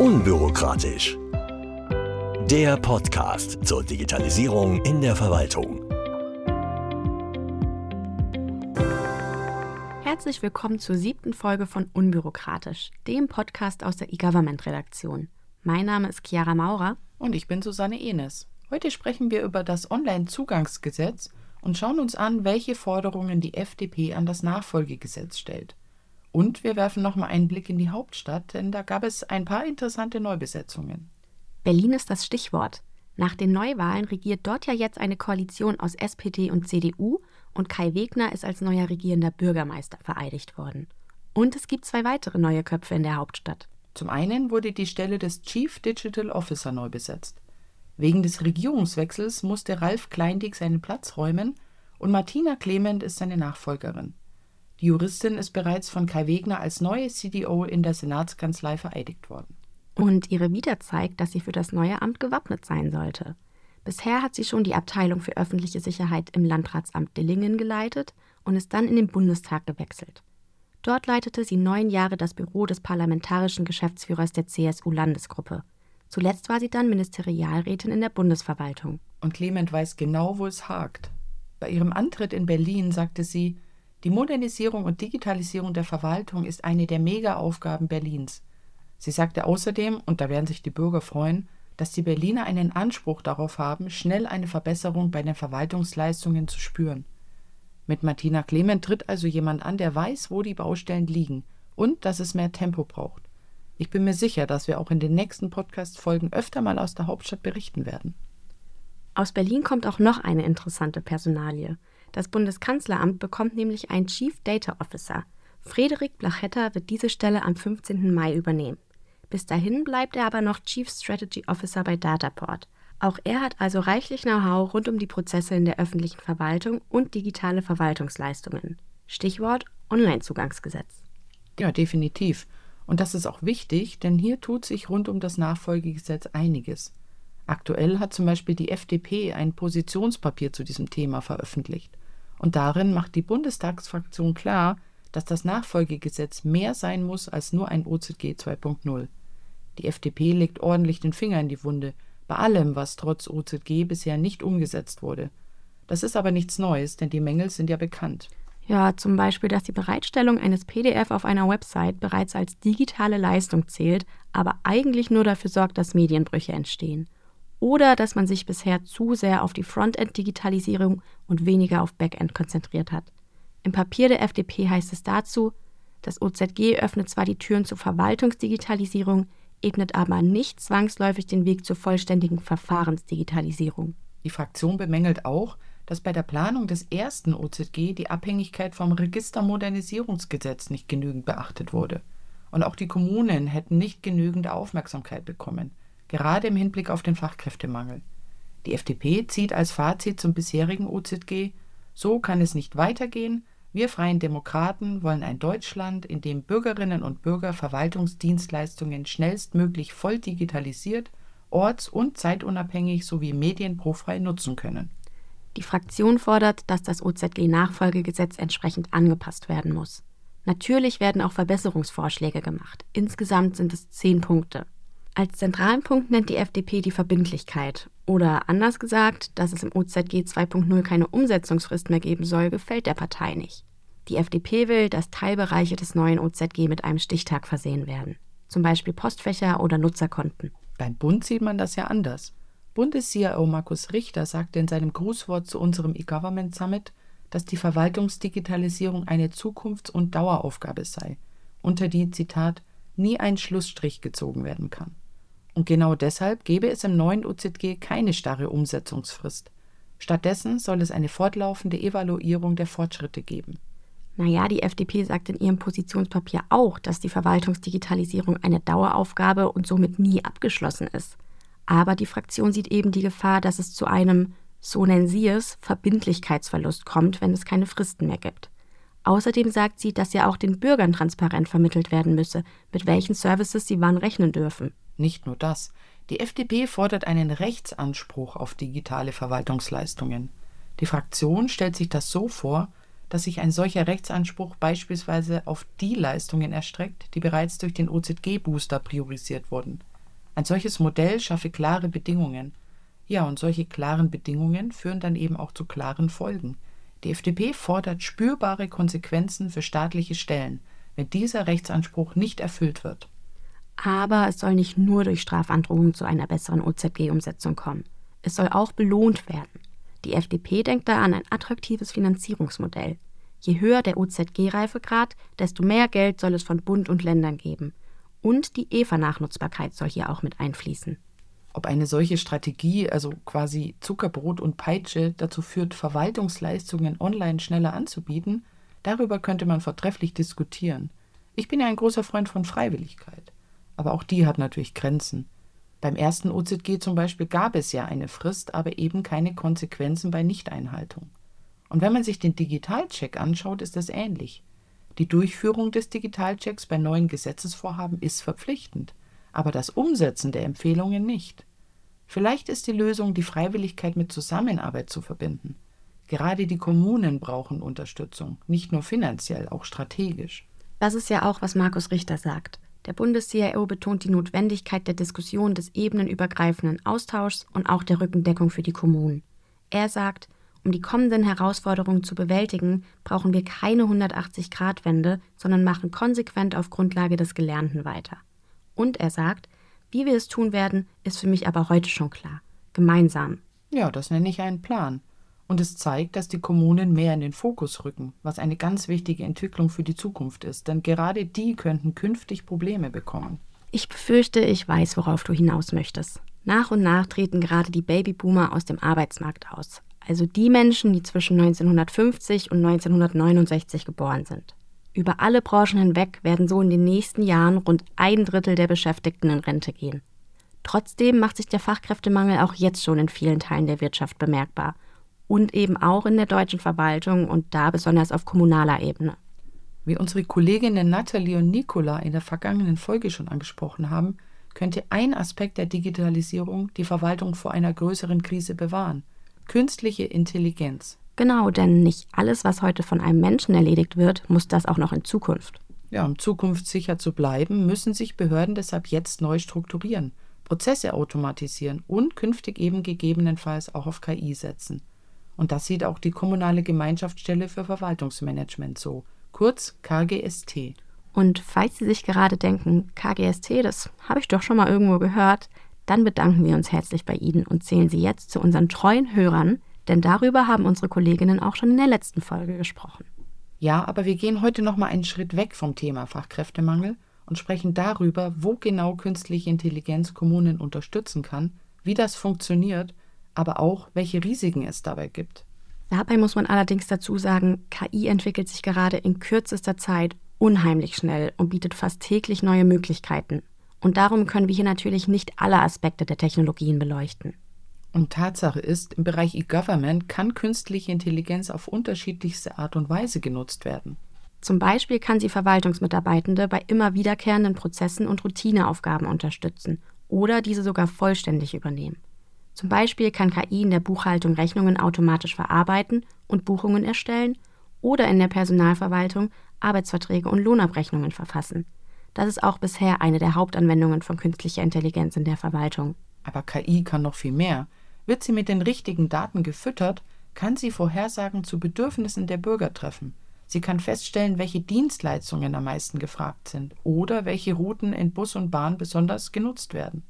Unbürokratisch. Der Podcast zur Digitalisierung in der Verwaltung. Herzlich willkommen zur siebten Folge von Unbürokratisch, dem Podcast aus der eGovernment-Redaktion. Mein Name ist Chiara Maurer. Und ich bin Susanne Enes. Heute sprechen wir über das Online-Zugangsgesetz und schauen uns an, welche Forderungen die FDP an das Nachfolgegesetz stellt. Und wir werfen nochmal einen Blick in die Hauptstadt, denn da gab es ein paar interessante Neubesetzungen. Berlin ist das Stichwort. Nach den Neuwahlen regiert dort ja jetzt eine Koalition aus SPD und CDU und Kai Wegner ist als neuer regierender Bürgermeister vereidigt worden. Und es gibt zwei weitere neue Köpfe in der Hauptstadt. Zum einen wurde die Stelle des Chief Digital Officer neu besetzt. Wegen des Regierungswechsels musste Ralf Kleindick seinen Platz räumen und Martina Clement ist seine Nachfolgerin. Die Juristin ist bereits von Kai Wegner als neue CDO in der Senatskanzlei vereidigt worden. Und ihre Vita zeigt, dass sie für das neue Amt gewappnet sein sollte. Bisher hat sie schon die Abteilung für öffentliche Sicherheit im Landratsamt Dillingen geleitet und ist dann in den Bundestag gewechselt. Dort leitete sie neun Jahre das Büro des parlamentarischen Geschäftsführers der CSU-Landesgruppe. Zuletzt war sie dann Ministerialrätin in der Bundesverwaltung. Und Clement weiß genau, wo es hakt. Bei ihrem Antritt in Berlin sagte sie, die Modernisierung und Digitalisierung der Verwaltung ist eine der Mega-Aufgaben Berlins. Sie sagte außerdem, und da werden sich die Bürger freuen, dass die Berliner einen Anspruch darauf haben, schnell eine Verbesserung bei den Verwaltungsleistungen zu spüren. Mit Martina Clement tritt also jemand an, der weiß, wo die Baustellen liegen und dass es mehr Tempo braucht. Ich bin mir sicher, dass wir auch in den nächsten Podcast-Folgen öfter mal aus der Hauptstadt berichten werden. Aus Berlin kommt auch noch eine interessante Personalie. Das Bundeskanzleramt bekommt nämlich einen Chief Data Officer. Frederik Blachetta wird diese Stelle am 15. Mai übernehmen. Bis dahin bleibt er aber noch Chief Strategy Officer bei Dataport. Auch er hat also reichlich Know-how rund um die Prozesse in der öffentlichen Verwaltung und digitale Verwaltungsleistungen. Stichwort Onlinezugangsgesetz. Ja, definitiv. Und das ist auch wichtig, denn hier tut sich rund um das Nachfolgegesetz einiges. Aktuell hat zum Beispiel die FDP ein Positionspapier zu diesem Thema veröffentlicht. Und darin macht die Bundestagsfraktion klar, dass das Nachfolgegesetz mehr sein muss als nur ein OZG 2.0. Die FDP legt ordentlich den Finger in die Wunde, bei allem, was trotz OZG bisher nicht umgesetzt wurde. Das ist aber nichts Neues, denn die Mängel sind ja bekannt. Ja, zum Beispiel, dass die Bereitstellung eines PDF auf einer Website bereits als digitale Leistung zählt, aber eigentlich nur dafür sorgt, dass Medienbrüche entstehen oder dass man sich bisher zu sehr auf die Frontend-Digitalisierung und weniger auf Backend konzentriert hat. Im Papier der FDP heißt es dazu, das OZG öffnet zwar die Türen zur Verwaltungsdigitalisierung, ebnet aber nicht zwangsläufig den Weg zur vollständigen Verfahrensdigitalisierung. Die Fraktion bemängelt auch, dass bei der Planung des ersten OZG die Abhängigkeit vom Registermodernisierungsgesetz nicht genügend beachtet wurde. Und auch die Kommunen hätten nicht genügend Aufmerksamkeit bekommen gerade im Hinblick auf den Fachkräftemangel. Die FDP zieht als Fazit zum bisherigen OZG So kann es nicht weitergehen. Wir Freien Demokraten wollen ein Deutschland, in dem Bürgerinnen und Bürger Verwaltungsdienstleistungen schnellstmöglich voll digitalisiert, orts- und zeitunabhängig sowie medienprofrei nutzen können. Die Fraktion fordert, dass das OZG-Nachfolgegesetz entsprechend angepasst werden muss. Natürlich werden auch Verbesserungsvorschläge gemacht. Insgesamt sind es zehn Punkte. Als zentralen Punkt nennt die FDP die Verbindlichkeit. Oder anders gesagt, dass es im OZG 2.0 keine Umsetzungsfrist mehr geben soll, gefällt der Partei nicht. Die FDP will, dass Teilbereiche des neuen OZG mit einem Stichtag versehen werden. Zum Beispiel Postfächer oder Nutzerkonten. Beim Bund sieht man das ja anders. Bundes-CIO Markus Richter sagte in seinem Grußwort zu unserem E-Government Summit, dass die Verwaltungsdigitalisierung eine Zukunfts- und Daueraufgabe sei, unter die, Zitat, nie ein Schlussstrich gezogen werden kann. Und genau deshalb gäbe es im neuen OZG keine starre Umsetzungsfrist. Stattdessen soll es eine fortlaufende Evaluierung der Fortschritte geben. Naja, die FDP sagt in ihrem Positionspapier auch, dass die Verwaltungsdigitalisierung eine Daueraufgabe und somit nie abgeschlossen ist. Aber die Fraktion sieht eben die Gefahr, dass es zu einem, so nennen sie es, Verbindlichkeitsverlust kommt, wenn es keine Fristen mehr gibt. Außerdem sagt sie, dass ja auch den Bürgern transparent vermittelt werden müsse, mit welchen Services sie wann rechnen dürfen. Nicht nur das. Die FDP fordert einen Rechtsanspruch auf digitale Verwaltungsleistungen. Die Fraktion stellt sich das so vor, dass sich ein solcher Rechtsanspruch beispielsweise auf die Leistungen erstreckt, die bereits durch den OZG-Booster priorisiert wurden. Ein solches Modell schaffe klare Bedingungen. Ja, und solche klaren Bedingungen führen dann eben auch zu klaren Folgen. Die FDP fordert spürbare Konsequenzen für staatliche Stellen, wenn dieser Rechtsanspruch nicht erfüllt wird. Aber es soll nicht nur durch Strafandrohungen zu einer besseren OZG-Umsetzung kommen. Es soll auch belohnt werden. Die FDP denkt da an ein attraktives Finanzierungsmodell. Je höher der OZG-Reifegrad, desto mehr Geld soll es von Bund und Ländern geben. Und die EVA-Nachnutzbarkeit soll hier auch mit einfließen. Ob eine solche Strategie, also quasi Zuckerbrot und Peitsche, dazu führt, Verwaltungsleistungen online schneller anzubieten, darüber könnte man vortrefflich diskutieren. Ich bin ja ein großer Freund von Freiwilligkeit. Aber auch die hat natürlich Grenzen. Beim ersten OZG zum Beispiel gab es ja eine Frist, aber eben keine Konsequenzen bei Nichteinhaltung. Und wenn man sich den Digitalcheck anschaut, ist das ähnlich. Die Durchführung des Digitalchecks bei neuen Gesetzesvorhaben ist verpflichtend, aber das Umsetzen der Empfehlungen nicht. Vielleicht ist die Lösung, die Freiwilligkeit mit Zusammenarbeit zu verbinden. Gerade die Kommunen brauchen Unterstützung, nicht nur finanziell, auch strategisch. Das ist ja auch, was Markus Richter sagt. Der Bundes-CIO betont die Notwendigkeit der Diskussion des ebenenübergreifenden Austauschs und auch der Rückendeckung für die Kommunen. Er sagt, um die kommenden Herausforderungen zu bewältigen, brauchen wir keine 180-Grad-Wende, sondern machen konsequent auf Grundlage des Gelernten weiter. Und er sagt, wie wir es tun werden, ist für mich aber heute schon klar. Gemeinsam. Ja, das nenne ich einen Plan. Und es zeigt, dass die Kommunen mehr in den Fokus rücken, was eine ganz wichtige Entwicklung für die Zukunft ist, denn gerade die könnten künftig Probleme bekommen. Ich befürchte, ich weiß, worauf du hinaus möchtest. Nach und nach treten gerade die Babyboomer aus dem Arbeitsmarkt aus, also die Menschen, die zwischen 1950 und 1969 geboren sind. Über alle Branchen hinweg werden so in den nächsten Jahren rund ein Drittel der Beschäftigten in Rente gehen. Trotzdem macht sich der Fachkräftemangel auch jetzt schon in vielen Teilen der Wirtschaft bemerkbar und eben auch in der deutschen Verwaltung und da besonders auf kommunaler Ebene. Wie unsere Kolleginnen Nathalie und Nicola in der vergangenen Folge schon angesprochen haben, könnte ein Aspekt der Digitalisierung die Verwaltung vor einer größeren Krise bewahren. Künstliche Intelligenz. Genau, denn nicht alles, was heute von einem Menschen erledigt wird, muss das auch noch in Zukunft. Ja, um zukunftssicher zu bleiben, müssen sich Behörden deshalb jetzt neu strukturieren, Prozesse automatisieren und künftig eben gegebenenfalls auch auf KI setzen. Und das sieht auch die Kommunale Gemeinschaftsstelle für Verwaltungsmanagement so, kurz KGST. Und falls Sie sich gerade denken, KGST, das habe ich doch schon mal irgendwo gehört, dann bedanken wir uns herzlich bei Ihnen und zählen Sie jetzt zu unseren treuen Hörern, denn darüber haben unsere Kolleginnen auch schon in der letzten Folge gesprochen. Ja, aber wir gehen heute noch mal einen Schritt weg vom Thema Fachkräftemangel und sprechen darüber, wo genau künstliche Intelligenz Kommunen unterstützen kann, wie das funktioniert aber auch, welche Risiken es dabei gibt. Dabei muss man allerdings dazu sagen, KI entwickelt sich gerade in kürzester Zeit unheimlich schnell und bietet fast täglich neue Möglichkeiten. Und darum können wir hier natürlich nicht alle Aspekte der Technologien beleuchten. Und Tatsache ist, im Bereich E-Government kann künstliche Intelligenz auf unterschiedlichste Art und Weise genutzt werden. Zum Beispiel kann sie Verwaltungsmitarbeitende bei immer wiederkehrenden Prozessen und Routineaufgaben unterstützen oder diese sogar vollständig übernehmen. Zum Beispiel kann KI in der Buchhaltung Rechnungen automatisch verarbeiten und Buchungen erstellen oder in der Personalverwaltung Arbeitsverträge und Lohnabrechnungen verfassen. Das ist auch bisher eine der Hauptanwendungen von künstlicher Intelligenz in der Verwaltung. Aber KI kann noch viel mehr. Wird sie mit den richtigen Daten gefüttert, kann sie Vorhersagen zu Bedürfnissen der Bürger treffen. Sie kann feststellen, welche Dienstleistungen am meisten gefragt sind oder welche Routen in Bus und Bahn besonders genutzt werden.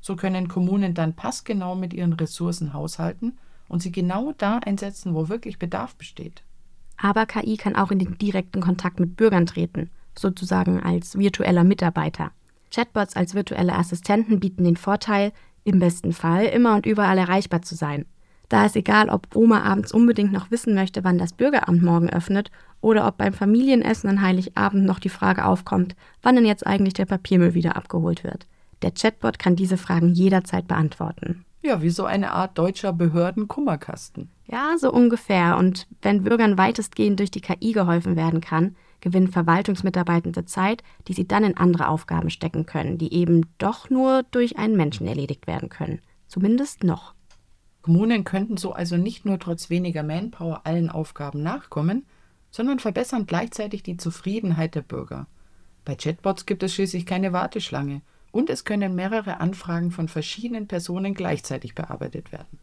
So können Kommunen dann passgenau mit ihren Ressourcen haushalten und sie genau da einsetzen, wo wirklich Bedarf besteht. Aber KI kann auch in den direkten Kontakt mit Bürgern treten, sozusagen als virtueller Mitarbeiter. Chatbots als virtuelle Assistenten bieten den Vorteil, im besten Fall immer und überall erreichbar zu sein. Da ist egal, ob Oma abends unbedingt noch wissen möchte, wann das Bürgeramt morgen öffnet, oder ob beim Familienessen an Heiligabend noch die Frage aufkommt, wann denn jetzt eigentlich der Papiermüll wieder abgeholt wird. Der Chatbot kann diese Fragen jederzeit beantworten. Ja, wie so eine Art deutscher Behördenkummerkasten. Ja, so ungefähr. Und wenn Bürgern weitestgehend durch die KI geholfen werden kann, gewinnen Verwaltungsmitarbeitende Zeit, die sie dann in andere Aufgaben stecken können, die eben doch nur durch einen Menschen erledigt werden können. Zumindest noch. Kommunen könnten so also nicht nur trotz weniger Manpower allen Aufgaben nachkommen, sondern verbessern gleichzeitig die Zufriedenheit der Bürger. Bei Chatbots gibt es schließlich keine Warteschlange und es können mehrere Anfragen von verschiedenen Personen gleichzeitig bearbeitet werden.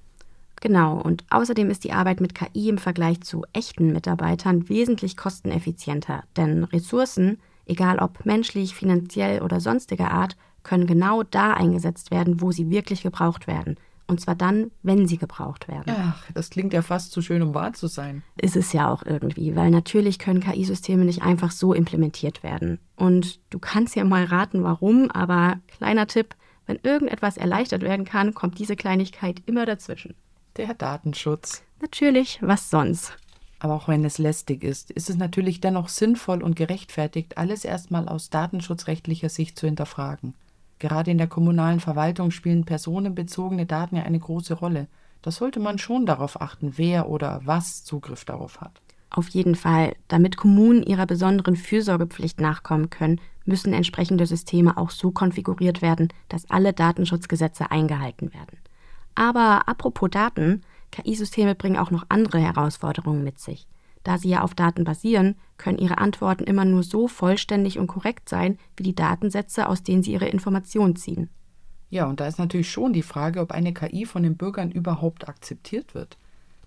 Genau, und außerdem ist die Arbeit mit KI im Vergleich zu echten Mitarbeitern wesentlich kosteneffizienter, denn Ressourcen, egal ob menschlich, finanziell oder sonstiger Art, können genau da eingesetzt werden, wo sie wirklich gebraucht werden. Und zwar dann, wenn sie gebraucht werden. Ach, das klingt ja fast zu schön, um wahr zu sein. Ist es ja auch irgendwie, weil natürlich können KI-Systeme nicht einfach so implementiert werden. Und du kannst ja mal raten, warum, aber kleiner Tipp, wenn irgendetwas erleichtert werden kann, kommt diese Kleinigkeit immer dazwischen. Der Datenschutz. Natürlich, was sonst? Aber auch wenn es lästig ist, ist es natürlich dennoch sinnvoll und gerechtfertigt, alles erstmal aus datenschutzrechtlicher Sicht zu hinterfragen. Gerade in der kommunalen Verwaltung spielen personenbezogene Daten ja eine große Rolle. Da sollte man schon darauf achten, wer oder was Zugriff darauf hat. Auf jeden Fall. Damit Kommunen ihrer besonderen Fürsorgepflicht nachkommen können, müssen entsprechende Systeme auch so konfiguriert werden, dass alle Datenschutzgesetze eingehalten werden. Aber apropos Daten, KI-Systeme bringen auch noch andere Herausforderungen mit sich. Da sie ja auf Daten basieren, können ihre Antworten immer nur so vollständig und korrekt sein, wie die Datensätze, aus denen sie ihre Informationen ziehen. Ja, und da ist natürlich schon die Frage, ob eine KI von den Bürgern überhaupt akzeptiert wird.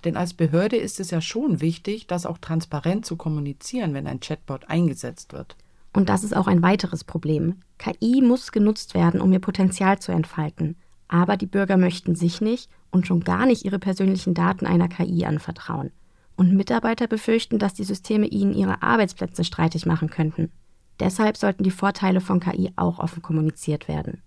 Denn als Behörde ist es ja schon wichtig, das auch transparent zu kommunizieren, wenn ein Chatbot eingesetzt wird. Und das ist auch ein weiteres Problem. KI muss genutzt werden, um ihr Potenzial zu entfalten. Aber die Bürger möchten sich nicht und schon gar nicht ihre persönlichen Daten einer KI anvertrauen. Und Mitarbeiter befürchten, dass die Systeme ihnen ihre Arbeitsplätze streitig machen könnten. Deshalb sollten die Vorteile von KI auch offen kommuniziert werden.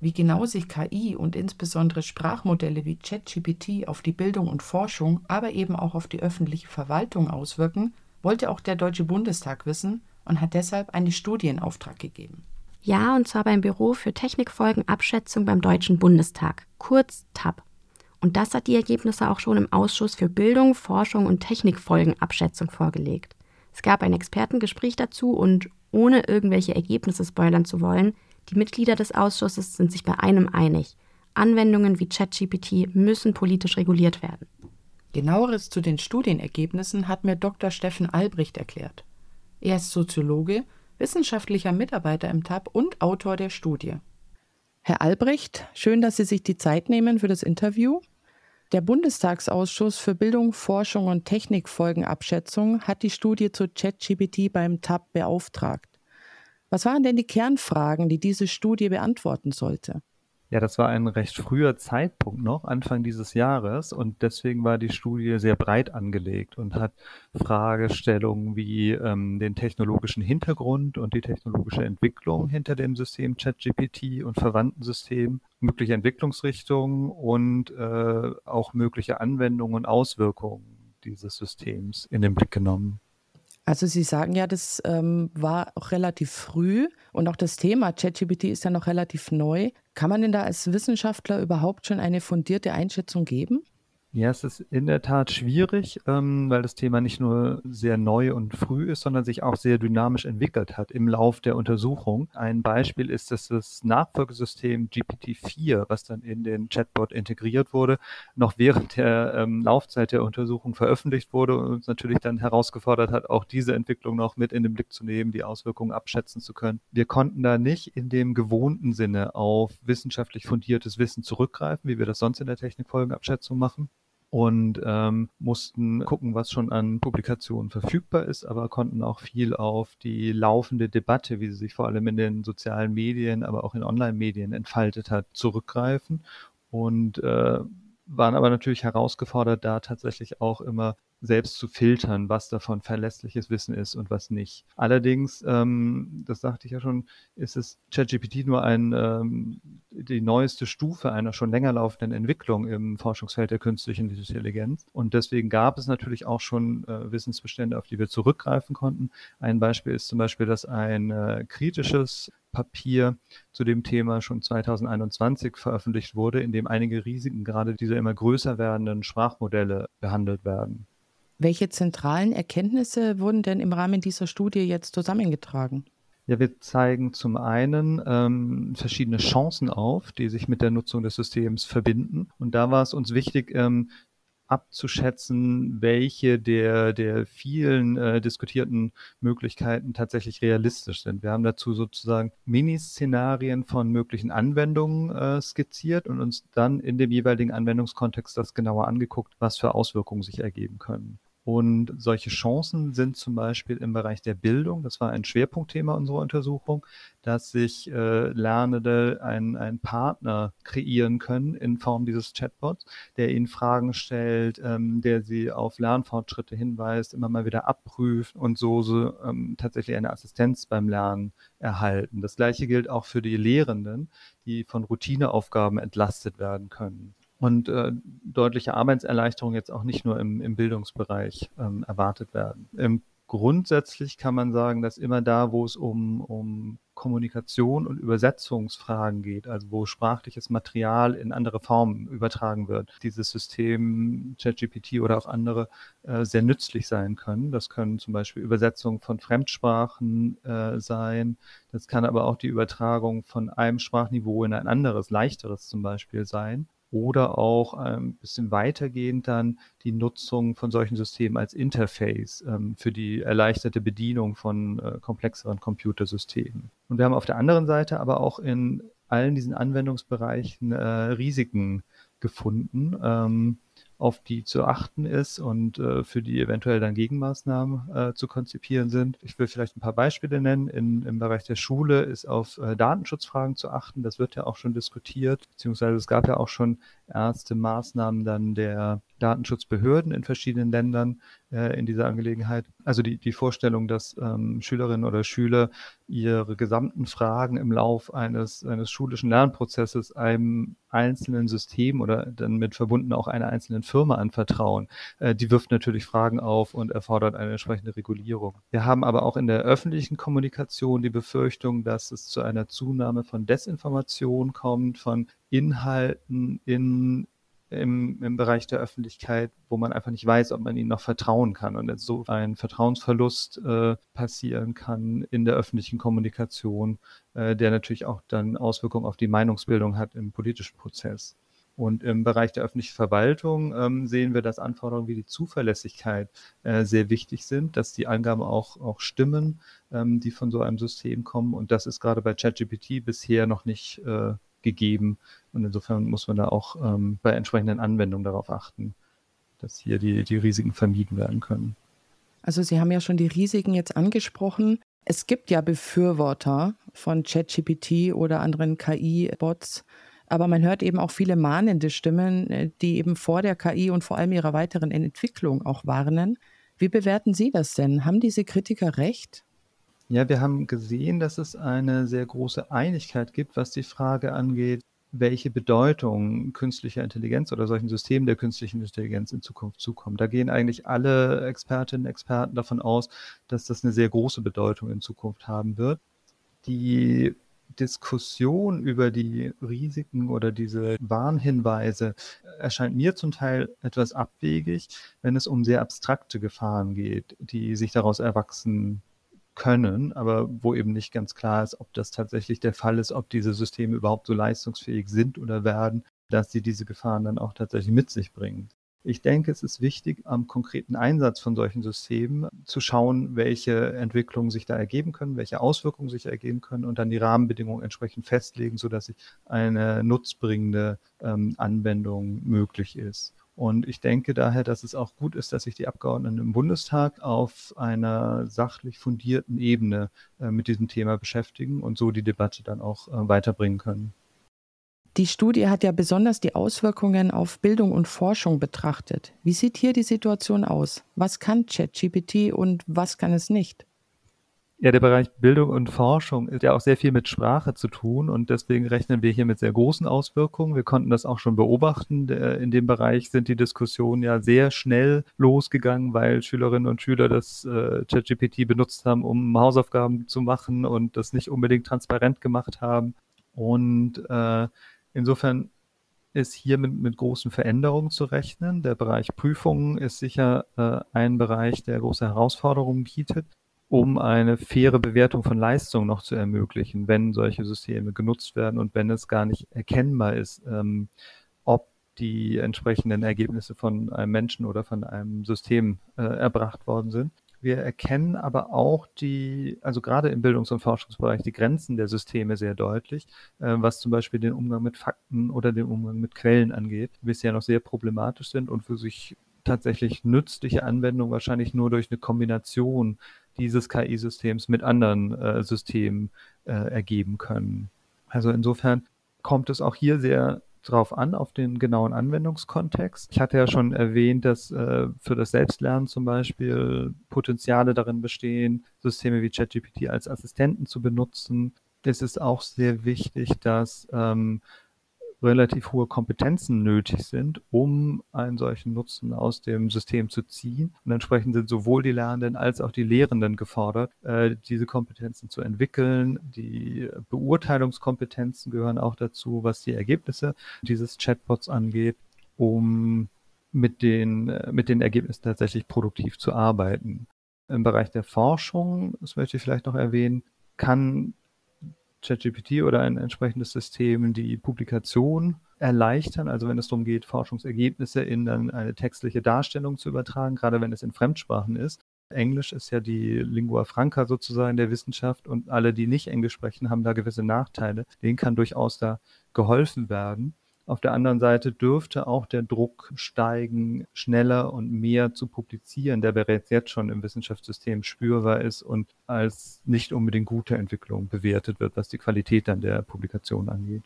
Wie genau sich KI und insbesondere Sprachmodelle wie ChatGPT auf die Bildung und Forschung, aber eben auch auf die öffentliche Verwaltung auswirken, wollte auch der Deutsche Bundestag wissen und hat deshalb eine Studie in Auftrag gegeben. Ja, und zwar beim Büro für Technikfolgenabschätzung beim Deutschen Bundestag, kurz TAP. Und das hat die Ergebnisse auch schon im Ausschuss für Bildung, Forschung und Technikfolgenabschätzung vorgelegt. Es gab ein Expertengespräch dazu und ohne irgendwelche Ergebnisse spoilern zu wollen, die Mitglieder des Ausschusses sind sich bei einem einig. Anwendungen wie ChatGPT müssen politisch reguliert werden. Genaueres zu den Studienergebnissen hat mir Dr. Steffen Albrecht erklärt. Er ist Soziologe, wissenschaftlicher Mitarbeiter im TAP und Autor der Studie. Herr Albrecht, schön, dass Sie sich die Zeit nehmen für das Interview. Der Bundestagsausschuss für Bildung, Forschung und Technikfolgenabschätzung hat die Studie zu ChatGPT beim TAP beauftragt. Was waren denn die Kernfragen, die diese Studie beantworten sollte? Ja, das war ein recht früher Zeitpunkt noch, Anfang dieses Jahres. Und deswegen war die Studie sehr breit angelegt und hat Fragestellungen wie ähm, den technologischen Hintergrund und die technologische Entwicklung hinter dem System ChatGPT und verwandten Systemen, mögliche Entwicklungsrichtungen und äh, auch mögliche Anwendungen und Auswirkungen dieses Systems in den Blick genommen. Also Sie sagen ja, das ähm, war auch relativ früh und auch das Thema ChatGPT ist ja noch relativ neu. Kann man denn da als Wissenschaftler überhaupt schon eine fundierte Einschätzung geben? Ja, es ist in der Tat schwierig, ähm, weil das Thema nicht nur sehr neu und früh ist, sondern sich auch sehr dynamisch entwickelt hat im Lauf der Untersuchung. Ein Beispiel ist, dass das Nachfolgesystem GPT-4, was dann in den Chatbot integriert wurde, noch während der ähm, Laufzeit der Untersuchung veröffentlicht wurde und uns natürlich dann herausgefordert hat, auch diese Entwicklung noch mit in den Blick zu nehmen, die Auswirkungen abschätzen zu können. Wir konnten da nicht in dem gewohnten Sinne auf wissenschaftlich fundiertes Wissen zurückgreifen, wie wir das sonst in der Technikfolgenabschätzung machen und ähm, mussten gucken, was schon an Publikationen verfügbar ist, aber konnten auch viel auf die laufende Debatte, wie sie sich vor allem in den sozialen Medien, aber auch in Online-Medien entfaltet hat, zurückgreifen. Und äh, waren aber natürlich herausgefordert, da tatsächlich auch immer selbst zu filtern, was davon verlässliches Wissen ist und was nicht. Allerdings, ähm, das sagte ich ja schon, ist es ChatGPT nur ein, ähm, die neueste Stufe einer schon länger laufenden Entwicklung im Forschungsfeld der künstlichen Intelligenz. Und deswegen gab es natürlich auch schon äh, Wissensbestände, auf die wir zurückgreifen konnten. Ein Beispiel ist zum Beispiel, dass ein äh, kritisches Papier zu dem Thema schon 2021 veröffentlicht wurde, in dem einige Risiken gerade dieser immer größer werdenden Sprachmodelle behandelt werden. Welche zentralen Erkenntnisse wurden denn im Rahmen dieser Studie jetzt zusammengetragen? Ja, wir zeigen zum einen ähm, verschiedene Chancen auf, die sich mit der Nutzung des Systems verbinden. Und da war es uns wichtig, ähm, abzuschätzen, welche der, der vielen äh, diskutierten Möglichkeiten tatsächlich realistisch sind. Wir haben dazu sozusagen Miniszenarien von möglichen Anwendungen äh, skizziert und uns dann in dem jeweiligen Anwendungskontext das genauer angeguckt, was für Auswirkungen sich ergeben können. Und solche Chancen sind zum Beispiel im Bereich der Bildung, das war ein Schwerpunktthema unserer Untersuchung, dass sich äh, Lernende einen Partner kreieren können in Form dieses Chatbots, der ihnen Fragen stellt, ähm, der sie auf Lernfortschritte hinweist, immer mal wieder abprüft und so, so ähm, tatsächlich eine Assistenz beim Lernen erhalten. Das gleiche gilt auch für die Lehrenden, die von Routineaufgaben entlastet werden können und äh, deutliche Arbeitserleichterungen jetzt auch nicht nur im, im Bildungsbereich ähm, erwartet werden. Ähm, grundsätzlich kann man sagen, dass immer da, wo es um, um Kommunikation und Übersetzungsfragen geht, also wo sprachliches Material in andere Formen übertragen wird, dieses System ChatGPT oder auch andere äh, sehr nützlich sein können. Das können zum Beispiel Übersetzungen von Fremdsprachen äh, sein. Das kann aber auch die Übertragung von einem Sprachniveau in ein anderes, leichteres zum Beispiel sein oder auch ein ähm, bisschen weitergehend dann die Nutzung von solchen Systemen als Interface ähm, für die erleichterte Bedienung von äh, komplexeren Computersystemen. Und wir haben auf der anderen Seite aber auch in allen diesen Anwendungsbereichen äh, Risiken gefunden. Ähm, auf die zu achten ist und äh, für die eventuell dann Gegenmaßnahmen äh, zu konzipieren sind. Ich will vielleicht ein paar Beispiele nennen. In, Im Bereich der Schule ist auf äh, Datenschutzfragen zu achten. Das wird ja auch schon diskutiert, beziehungsweise es gab ja auch schon erste Maßnahmen dann der Datenschutzbehörden in verschiedenen Ländern äh, in dieser Angelegenheit. Also die, die Vorstellung, dass ähm, Schülerinnen oder Schüler ihre gesamten Fragen im Lauf eines, eines schulischen Lernprozesses einem einzelnen System oder dann mit verbunden auch einer einzelnen Firma anvertrauen, äh, die wirft natürlich Fragen auf und erfordert eine entsprechende Regulierung. Wir haben aber auch in der öffentlichen Kommunikation die Befürchtung, dass es zu einer Zunahme von Desinformation kommt, von Inhalten in im, im Bereich der Öffentlichkeit, wo man einfach nicht weiß, ob man ihnen noch vertrauen kann und so ein Vertrauensverlust äh, passieren kann in der öffentlichen Kommunikation, äh, der natürlich auch dann Auswirkungen auf die Meinungsbildung hat im politischen Prozess. Und im Bereich der öffentlichen Verwaltung ähm, sehen wir, dass Anforderungen wie die Zuverlässigkeit äh, sehr wichtig sind, dass die Angaben auch, auch stimmen, ähm, die von so einem System kommen. Und das ist gerade bei ChatGPT bisher noch nicht äh, gegeben. Und insofern muss man da auch ähm, bei entsprechenden Anwendungen darauf achten, dass hier die, die Risiken vermieden werden können. Also Sie haben ja schon die Risiken jetzt angesprochen. Es gibt ja Befürworter von ChatGPT oder anderen KI-Bots, aber man hört eben auch viele mahnende Stimmen, äh, die eben vor der KI und vor allem ihrer weiteren Entwicklung auch warnen. Wie bewerten Sie das denn? Haben diese Kritiker recht? Ja, wir haben gesehen, dass es eine sehr große Einigkeit gibt, was die Frage angeht, welche Bedeutung künstlicher Intelligenz oder solchen Systemen der künstlichen Intelligenz in Zukunft zukommt. Da gehen eigentlich alle Expertinnen und Experten davon aus, dass das eine sehr große Bedeutung in Zukunft haben wird. Die Diskussion über die Risiken oder diese Warnhinweise erscheint mir zum Teil etwas abwegig, wenn es um sehr abstrakte Gefahren geht, die sich daraus erwachsen können, aber wo eben nicht ganz klar ist, ob das tatsächlich der Fall ist, ob diese Systeme überhaupt so leistungsfähig sind oder werden, dass sie diese Gefahren dann auch tatsächlich mit sich bringen. Ich denke, es ist wichtig, am konkreten Einsatz von solchen Systemen zu schauen, welche Entwicklungen sich da ergeben können, welche Auswirkungen sich ergeben können und dann die Rahmenbedingungen entsprechend festlegen, sodass sich eine nutzbringende ähm, Anwendung möglich ist. Und ich denke daher, dass es auch gut ist, dass sich die Abgeordneten im Bundestag auf einer sachlich fundierten Ebene äh, mit diesem Thema beschäftigen und so die Debatte dann auch äh, weiterbringen können. Die Studie hat ja besonders die Auswirkungen auf Bildung und Forschung betrachtet. Wie sieht hier die Situation aus? Was kann ChatGPT und was kann es nicht? Ja, der Bereich Bildung und Forschung ist ja auch sehr viel mit Sprache zu tun und deswegen rechnen wir hier mit sehr großen Auswirkungen. Wir konnten das auch schon beobachten. In dem Bereich sind die Diskussionen ja sehr schnell losgegangen, weil Schülerinnen und Schüler das äh, ChatGPT benutzt haben, um Hausaufgaben zu machen und das nicht unbedingt transparent gemacht haben. Und äh, insofern ist hier mit, mit großen Veränderungen zu rechnen. Der Bereich Prüfungen ist sicher äh, ein Bereich, der große Herausforderungen bietet um eine faire Bewertung von Leistung noch zu ermöglichen, wenn solche Systeme genutzt werden und wenn es gar nicht erkennbar ist, ähm, ob die entsprechenden Ergebnisse von einem Menschen oder von einem System äh, erbracht worden sind. Wir erkennen aber auch die, also gerade im Bildungs- und Forschungsbereich, die Grenzen der Systeme sehr deutlich, äh, was zum Beispiel den Umgang mit Fakten oder den Umgang mit Quellen angeht, die bisher noch sehr problematisch sind und für sich tatsächlich nützliche Anwendung wahrscheinlich nur durch eine Kombination dieses KI-Systems mit anderen äh, Systemen äh, ergeben können. Also insofern kommt es auch hier sehr drauf an, auf den genauen Anwendungskontext. Ich hatte ja schon erwähnt, dass äh, für das Selbstlernen zum Beispiel Potenziale darin bestehen, Systeme wie ChatGPT als Assistenten zu benutzen. Es ist auch sehr wichtig, dass ähm, relativ hohe Kompetenzen nötig sind, um einen solchen Nutzen aus dem System zu ziehen. Und entsprechend sind sowohl die Lernenden als auch die Lehrenden gefordert, äh, diese Kompetenzen zu entwickeln. Die Beurteilungskompetenzen gehören auch dazu, was die Ergebnisse dieses Chatbots angeht, um mit den, äh, mit den Ergebnissen tatsächlich produktiv zu arbeiten. Im Bereich der Forschung, das möchte ich vielleicht noch erwähnen, kann ChatGPT oder ein entsprechendes System die Publikation erleichtern, also wenn es darum geht, Forschungsergebnisse in dann eine textliche Darstellung zu übertragen, gerade wenn es in Fremdsprachen ist. Englisch ist ja die Lingua Franca sozusagen der Wissenschaft und alle, die nicht Englisch sprechen, haben da gewisse Nachteile. Denen kann durchaus da geholfen werden. Auf der anderen Seite dürfte auch der Druck steigen, schneller und mehr zu publizieren, der bereits jetzt schon im Wissenschaftssystem spürbar ist und als nicht unbedingt gute Entwicklung bewertet wird, was die Qualität dann der Publikation angeht.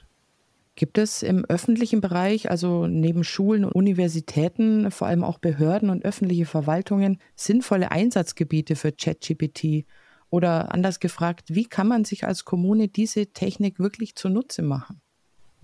Gibt es im öffentlichen Bereich, also neben Schulen und Universitäten, vor allem auch Behörden und öffentliche Verwaltungen, sinnvolle Einsatzgebiete für ChatGPT? Oder anders gefragt, wie kann man sich als Kommune diese Technik wirklich zunutze machen?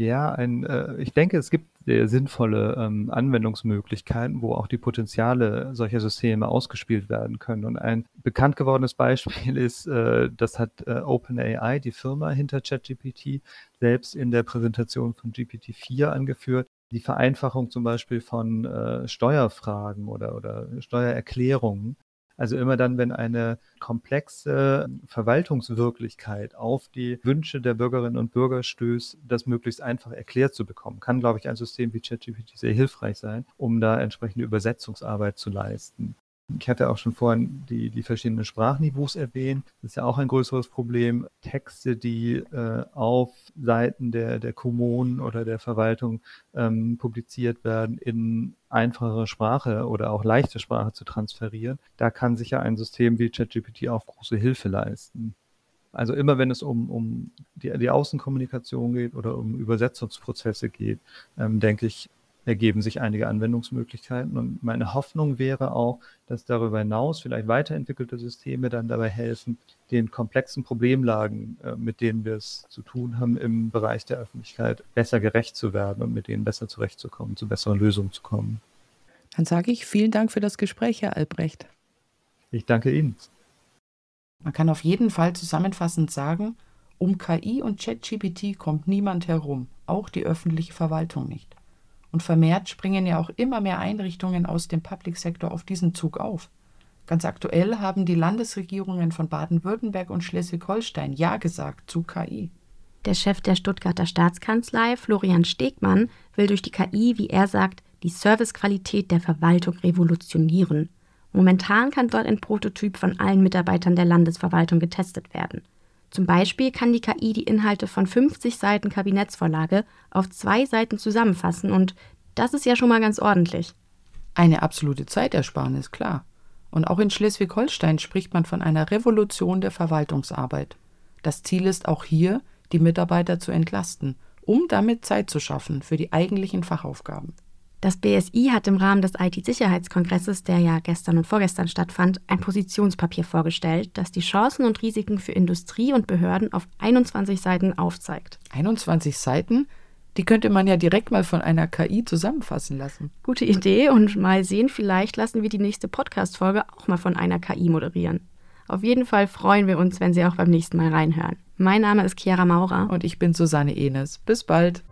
Ja, ein, äh, ich denke, es gibt sehr sinnvolle ähm, Anwendungsmöglichkeiten, wo auch die Potenziale solcher Systeme ausgespielt werden können. Und ein bekannt gewordenes Beispiel ist, äh, das hat äh, OpenAI, die Firma hinter ChatGPT, selbst in der Präsentation von GPT-4 angeführt. Die Vereinfachung zum Beispiel von äh, Steuerfragen oder, oder Steuererklärungen also immer dann, wenn eine komplexe Verwaltungswirklichkeit auf die Wünsche der Bürgerinnen und Bürger stößt, das möglichst einfach erklärt zu bekommen, kann, glaube ich, ein System wie ChatGPT sehr hilfreich sein, um da entsprechende Übersetzungsarbeit zu leisten. Ich hatte auch schon vorhin die, die verschiedenen Sprachniveaus erwähnt. Das ist ja auch ein größeres Problem. Texte, die äh, auf Seiten der, der Kommunen oder der Verwaltung ähm, publiziert werden, in einfachere Sprache oder auch leichte Sprache zu transferieren. Da kann sicher ein System wie ChatGPT auch große Hilfe leisten. Also immer wenn es um, um die, die Außenkommunikation geht oder um Übersetzungsprozesse geht, ähm, denke ich, ergeben sich einige Anwendungsmöglichkeiten. Und meine Hoffnung wäre auch, dass darüber hinaus vielleicht weiterentwickelte Systeme dann dabei helfen, den komplexen Problemlagen, äh, mit denen wir es zu tun haben im Bereich der Öffentlichkeit, besser gerecht zu werden und mit denen besser zurechtzukommen, zu besseren Lösungen zu kommen. Dann sage ich vielen Dank für das Gespräch, Herr Albrecht. Ich danke Ihnen. Man kann auf jeden Fall zusammenfassend sagen, um KI und ChatGPT kommt niemand herum, auch die öffentliche Verwaltung nicht. Und vermehrt springen ja auch immer mehr Einrichtungen aus dem Public-Sektor auf diesen Zug auf. Ganz aktuell haben die Landesregierungen von Baden-Württemberg und Schleswig-Holstein Ja gesagt zu KI. Der Chef der Stuttgarter Staatskanzlei, Florian Stegmann, will durch die KI, wie er sagt, die Servicequalität der Verwaltung revolutionieren. Momentan kann dort ein Prototyp von allen Mitarbeitern der Landesverwaltung getestet werden. Zum Beispiel kann die KI die Inhalte von 50 Seiten Kabinettsvorlage auf zwei Seiten zusammenfassen und das ist ja schon mal ganz ordentlich. Eine absolute Zeitersparnis, klar. Und auch in Schleswig-Holstein spricht man von einer Revolution der Verwaltungsarbeit. Das Ziel ist auch hier, die Mitarbeiter zu entlasten, um damit Zeit zu schaffen für die eigentlichen Fachaufgaben. Das BSI hat im Rahmen des IT-Sicherheitskongresses, der ja gestern und vorgestern stattfand, ein Positionspapier vorgestellt, das die Chancen und Risiken für Industrie und Behörden auf 21 Seiten aufzeigt. 21 Seiten? Die könnte man ja direkt mal von einer KI zusammenfassen lassen. Gute Idee und mal sehen, vielleicht lassen wir die nächste Podcast-Folge auch mal von einer KI moderieren. Auf jeden Fall freuen wir uns, wenn Sie auch beim nächsten Mal reinhören. Mein Name ist Chiara Maurer. Und ich bin Susanne Enes. Bis bald.